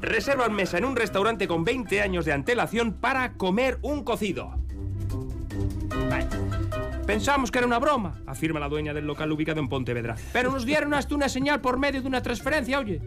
reservan mesa en un restaurante con 20 años de antelación para comer un cocido. Pensamos que era una broma, afirma la dueña del local ubicado en Pontevedra. Pero nos dieron hasta una señal por medio de una transferencia, oye.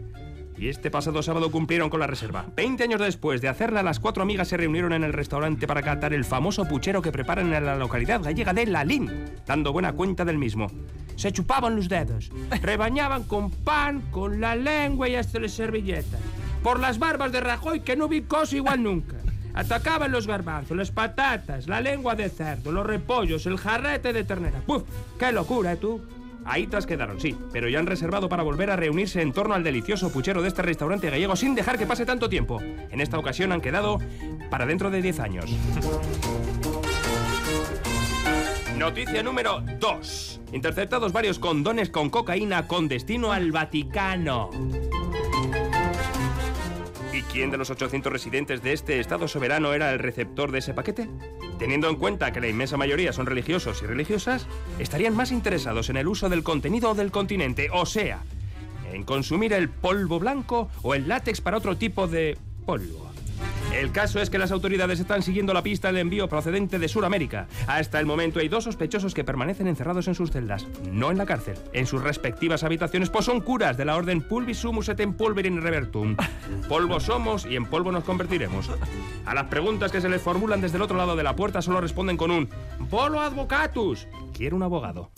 Y este pasado sábado cumplieron con la reserva. Veinte años después de hacerla, las cuatro amigas se reunieron en el restaurante para catar el famoso puchero que preparan en la localidad gallega de Lalín, dando buena cuenta del mismo. Se chupaban los dedos, rebañaban con pan, con la lengua y hasta las servilletas. Por las barbas de Rajoy que no vi cosa igual nunca. Atacaban los garbanzos, las patatas, la lengua de cerdo, los repollos, el jarrete de ternera. ¡Puf! ¡Qué locura, eh, tú! Ahí tras quedaron, sí, pero ya han reservado para volver a reunirse en torno al delicioso puchero de este restaurante gallego sin dejar que pase tanto tiempo. En esta ocasión han quedado para dentro de 10 años. Noticia número 2. Interceptados varios condones con cocaína con destino al Vaticano. ¿Y quién de los 800 residentes de este Estado soberano era el receptor de ese paquete? Teniendo en cuenta que la inmensa mayoría son religiosos y religiosas, estarían más interesados en el uso del contenido del continente, o sea, en consumir el polvo blanco o el látex para otro tipo de polvo. El caso es que las autoridades están siguiendo la pista del envío procedente de Sudamérica. Hasta el momento hay dos sospechosos que permanecen encerrados en sus celdas, no en la cárcel, en sus respectivas habitaciones, pues son curas de la orden Pulvis Sumus et in Pulverin Revertum. Polvo somos y en polvo nos convertiremos. A las preguntas que se les formulan desde el otro lado de la puerta solo responden con un Polo advocatus. Quiero un abogado.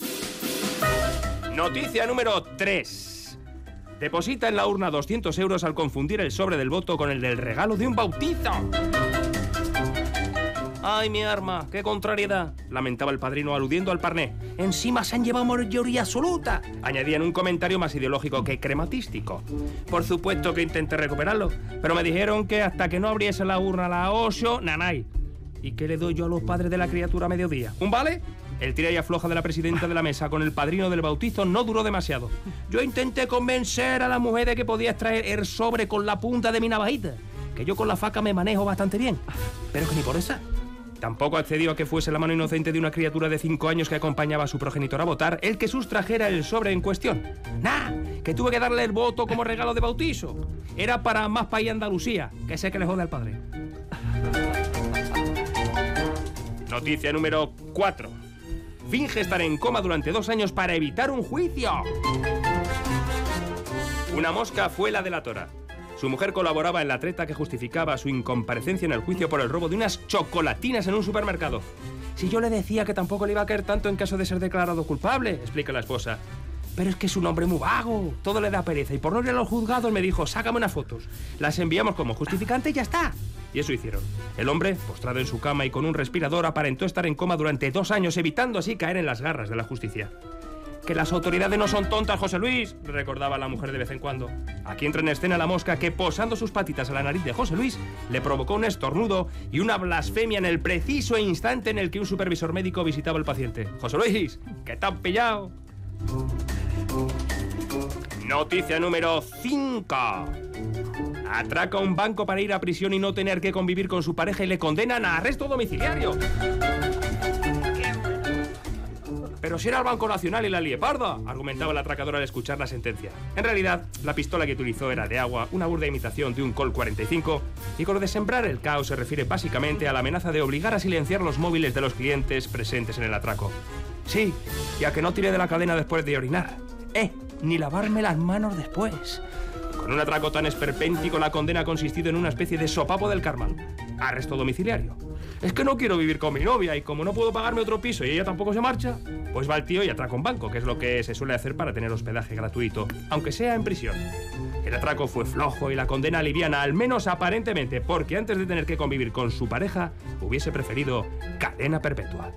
Noticia número 3. Deposita en la urna 200 euros al confundir el sobre del voto con el del regalo de un bautizo. ¡Ay, mi arma! ¡Qué contrariedad! lamentaba el padrino aludiendo al parné. Encima se han llevado mayoría absoluta. Añadía en un comentario más ideológico que crematístico. Por supuesto que intenté recuperarlo, pero me dijeron que hasta que no abriese la urna la 8, nanay. ¿Y qué le doy yo a los padres de la criatura a mediodía? ¿Un vale? El tira y afloja de la presidenta de la mesa con el padrino del bautizo no duró demasiado. Yo intenté convencer a la mujer de que podía extraer el sobre con la punta de mi navajita, que yo con la faca me manejo bastante bien, pero que ni por esa. Tampoco accedió a que fuese la mano inocente de una criatura de 5 años que acompañaba a su progenitor a votar el que sustrajera el sobre en cuestión. ¡Nah! Que tuve que darle el voto como regalo de bautizo. Era para más país Andalucía, que sé que le jode al padre. Noticia número 4. Finge estar en coma durante dos años para evitar un juicio. Una mosca fue la delatora. Su mujer colaboraba en la treta que justificaba su incomparecencia en el juicio por el robo de unas chocolatinas en un supermercado. Si yo le decía que tampoco le iba a caer tanto en caso de ser declarado culpable, explica la esposa. Pero es que es un hombre muy vago, todo le da pereza y por no ir a los juzgados me dijo, sácame unas fotos. Las enviamos como justificante y ya está. Y eso hicieron. El hombre, postrado en su cama y con un respirador, aparentó estar en coma durante dos años, evitando así caer en las garras de la justicia. Que las autoridades no son tontas, José Luis, recordaba la mujer de vez en cuando. Aquí entra en escena la mosca que, posando sus patitas a la nariz de José Luis, le provocó un estornudo y una blasfemia en el preciso instante en el que un supervisor médico visitaba al paciente. José Luis, que te han pillado. Noticia número 5. Atraca un banco para ir a prisión y no tener que convivir con su pareja y le condenan a arresto domiciliario. Pero si era el Banco Nacional y la lieparda, argumentaba el atracador al escuchar la sentencia. En realidad, la pistola que utilizó era de agua, una burda imitación de un Col 45, y con lo de sembrar el caos se refiere básicamente a la amenaza de obligar a silenciar los móviles de los clientes presentes en el atraco. Sí, y a que no tire de la cadena después de orinar. Eh, ni lavarme las manos después. Con un atraco tan esperpéntico, la condena ha consistido en una especie de sopapo del karma. Arresto domiciliario. Es que no quiero vivir con mi novia y como no puedo pagarme otro piso y ella tampoco se marcha, pues va el tío y atraca un banco, que es lo que se suele hacer para tener hospedaje gratuito, aunque sea en prisión. El atraco fue flojo y la condena liviana, al menos aparentemente, porque antes de tener que convivir con su pareja, hubiese preferido cadena perpetua.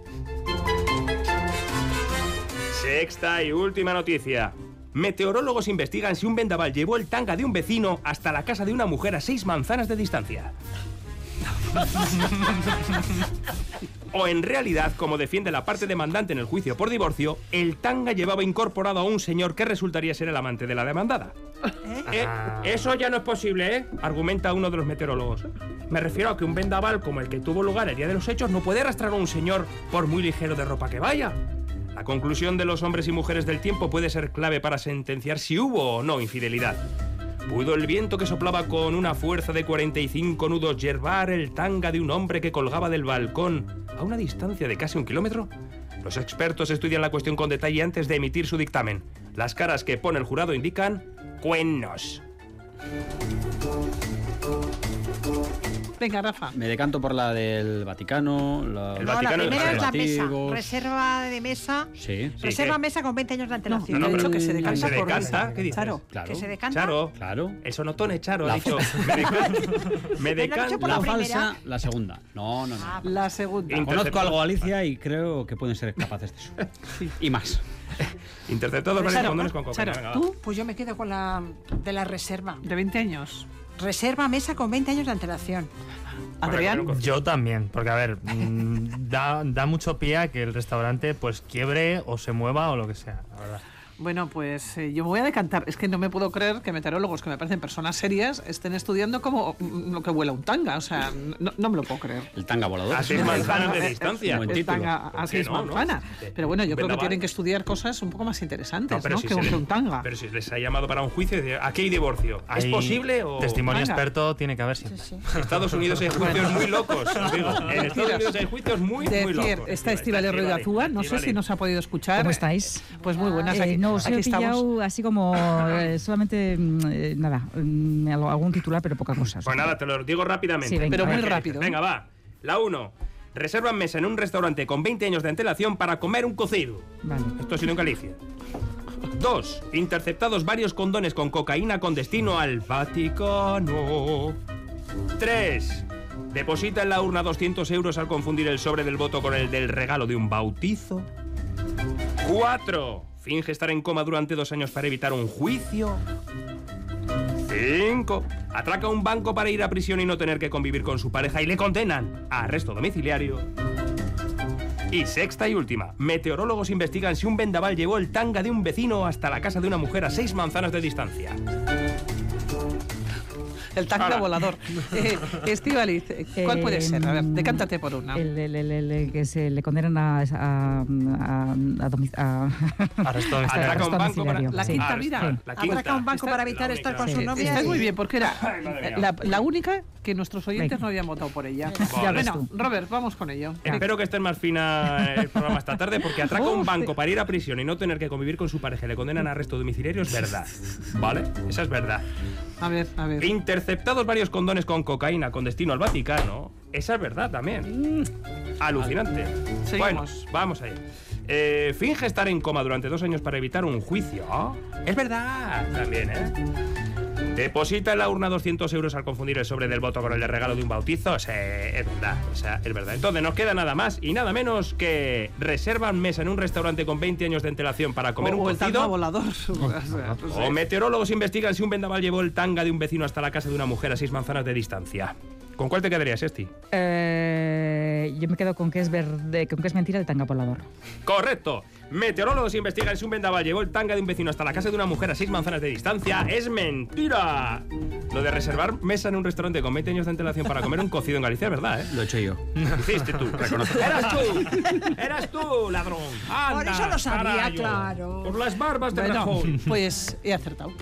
Sexta y última noticia. Meteorólogos investigan si un vendaval llevó el tanga de un vecino hasta la casa de una mujer a seis manzanas de distancia. o en realidad, como defiende la parte demandante en el juicio por divorcio, el tanga llevaba incorporado a un señor que resultaría ser el amante de la demandada. Eh, eso ya no es posible, ¿eh? Argumenta uno de los meteorólogos. Me refiero a que un vendaval como el que tuvo lugar el día de los hechos no puede arrastrar a un señor por muy ligero de ropa que vaya. La conclusión de los hombres y mujeres del tiempo puede ser clave para sentenciar si hubo o no infidelidad. ¿Pudo el viento que soplaba con una fuerza de 45 nudos yerbar el tanga de un hombre que colgaba del balcón a una distancia de casi un kilómetro? Los expertos estudian la cuestión con detalle antes de emitir su dictamen. Las caras que pone el jurado indican cuernos. Venga, Rafa. Me decanto por la del Vaticano. La... El No, la Vaticano primera es la mesa. Reserva de mesa. Sí, Sí, Reserva mesa con 20 años de No, antelación. no, he dicho que se el- decanta ¿Se por decanta? ¿Qué dices? Claro. claro. Que se decanta. Charo. Claro. Eso no tone Charo, La ha dicho. Me decanto. Me no por La, la falsa, la segunda. No, no, no. Ah, La segunda. Inter- Conozco algo a Alicia y creo que pueden ser capaces de eso. Y más. Interceptados varios Charo, condones con cocaína. Charo, tú, Pues yo me quedo con la de la reserva. de 20 años. Reserva mesa con 20 años de antelación. Adrián. Yo también, porque a ver, mm, da, da mucho pie a que el restaurante pues quiebre o se mueva o lo que sea, la verdad. Bueno, pues eh, yo me voy a decantar. Es que no me puedo creer que meteorólogos, que me parecen personas serias, estén estudiando como mm, lo que vuela un tanga. O sea, no, no me lo puedo creer. El tanga volador. A seis manzanas de distancia. El tanga ¿Por a qué seis no, manzanas. Pero bueno, yo creo que tienen que estudiar cosas un poco más interesantes, ¿no? si que, un, les- que un tanga. Pero si les ha llamado para un juicio, dice, aquí hay divorcio. ¿Es Hay posible o...? Testimonio experto tiene que haber siempre. Estados Unidos hay juicios muy locos, digo. En Estados Unidos hay juicios muy, muy locos. está de Azúa, no sé si nos ha podido escuchar. ¿Cómo estáis? Pues muy buenas, Eh, aquí, no, os he aquí estamos. así como eh, solamente, mm, eh, nada, mm, algún titular, pero poca cosa. Pues nada, te lo digo rápidamente. Sí, venga. Pero muy rápido. Venga, va. La 1. Reservan mesa en un restaurante con 20 años de antelación para comer un cocido. Vale. Esto ha sido en Galicia. 2. Interceptados varios condones con cocaína con destino al Vaticano. 3. Deposita en la urna 200 euros al confundir el sobre del voto con el del regalo de un bautizo. 4. Finge estar en coma durante dos años para evitar un juicio. 5. Atraca un banco para ir a prisión y no tener que convivir con su pareja y le condenan a arresto domiciliario. Y sexta y última, meteorólogos investigan si un vendaval llevó el tanga de un vecino hasta la casa de una mujer a seis manzanas de distancia. El tanga Ahora. volador. Eh, Estíbaliz, ¿cuál Eh, puede ser? A ver, decántate por una. El, el- el- el- el que se le condenan a. a, a, a. Atraca un banco para... La quinta vida. Atraca un banco para evitar estar con su novia. Muy bien, porque era la, única que nuestros oyentes no habían votado por ella. Bueno, Robert, vamos con ello. Espero que esté más fina el programa esta tarde porque atraca un banco para ir a prisión y no tener que convivir con su pareja le condenan a arresto domiciliario es verdad. ¿Vale? Esa es verdad. A ver, a ver. Interceptados varios condones con cocaína con destino al Vaticano. Esa es verdad también. Alucinante. Seguimos. Bueno, vamos allá. Eh, finge estar en coma durante dos años para evitar un juicio. Es verdad también, ¿eh? Deposita en la urna 200 euros al confundir el sobre del voto con el de regalo de un bautizo. Sí, es verdad, o sea, es verdad. Entonces nos queda nada más y nada menos que reservan mesa en un restaurante con 20 años de antelación para comer o, un o cocido. volador. O sea, O meteorólogos investigan si un vendaval llevó el tanga de un vecino hasta la casa de una mujer a seis manzanas de distancia. ¿Con cuál te quedarías, Esti? Eh, yo me quedo con que es verde, con que es mentira el tanga volador. Correcto. Meteorólogos investigan si un vendaval llevó el tanga de un vecino hasta la casa de una mujer a seis manzanas de distancia. ¡Es mentira! Lo de reservar mesa en un restaurante con 20 años de antelación para comer un cocido en Galicia es verdad, ¿eh? Lo he hecho yo. Lo hiciste tú. ¡Eras tú! ¡Eras tú, ladrón! Por Anda, eso lo sabía, carallo. claro. Por las barbas de bueno, Rajoy. pues he acertado.